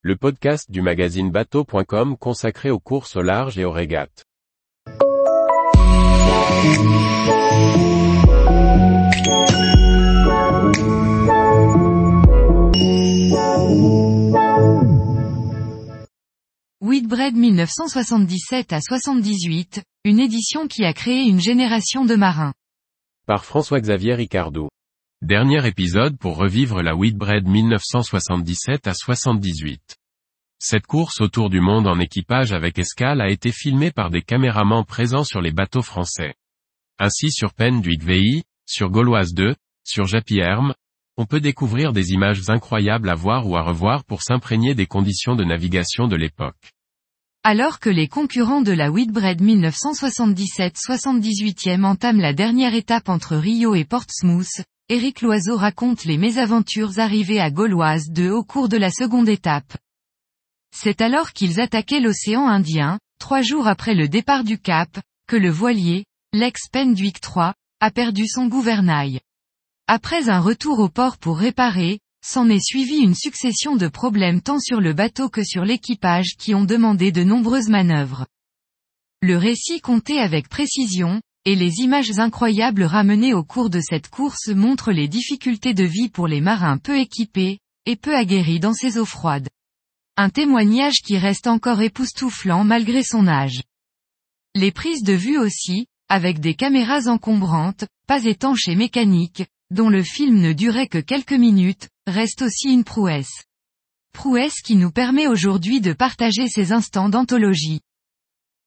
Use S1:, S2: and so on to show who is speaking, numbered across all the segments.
S1: le podcast du magazine bateau.com consacré aux courses au large et aux régates.
S2: Whitbread 1977 à 78, une édition qui a créé une génération de marins.
S1: Par François-Xavier Ricardou. Dernier épisode pour revivre la Whitbread 1977 à 78. Cette course autour du monde en équipage avec escale a été filmée par des caméramans présents sur les bateaux français. Ainsi sur Pen du VI, sur Gauloise 2, sur Japy Herm, on peut découvrir des images incroyables à voir ou à revoir pour s'imprégner des conditions de navigation de l'époque.
S2: Alors que les concurrents de la Whitbread 1977-78e entament la dernière étape entre Rio et Portsmouth, Éric Loiseau raconte les mésaventures arrivées à Gauloise 2 au cours de la seconde étape. C'est alors qu'ils attaquaient l'océan Indien, trois jours après le départ du Cap, que le voilier, l'ex Penduic 3, a perdu son gouvernail. Après un retour au port pour réparer, s'en est suivi une succession de problèmes tant sur le bateau que sur l'équipage qui ont demandé de nombreuses manœuvres. Le récit compté avec précision, et les images incroyables ramenées au cours de cette course montrent les difficultés de vie pour les marins peu équipés, et peu aguerris dans ces eaux froides. Un témoignage qui reste encore époustouflant malgré son âge. Les prises de vue aussi, avec des caméras encombrantes, pas étanches et mécaniques, dont le film ne durait que quelques minutes, reste aussi une prouesse. Prouesse qui nous permet aujourd'hui de partager ces instants d'anthologie.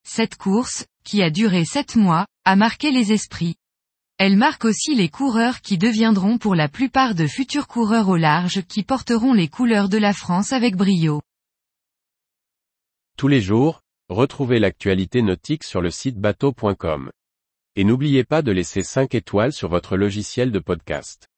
S2: Cette course, qui a duré sept mois, a marqué les esprits. Elle marque aussi les coureurs qui deviendront pour la plupart de futurs coureurs au large qui porteront les couleurs de la France avec brio.
S1: Tous les jours, retrouvez l'actualité nautique sur le site bateau.com. Et n'oubliez pas de laisser 5 étoiles sur votre logiciel de podcast.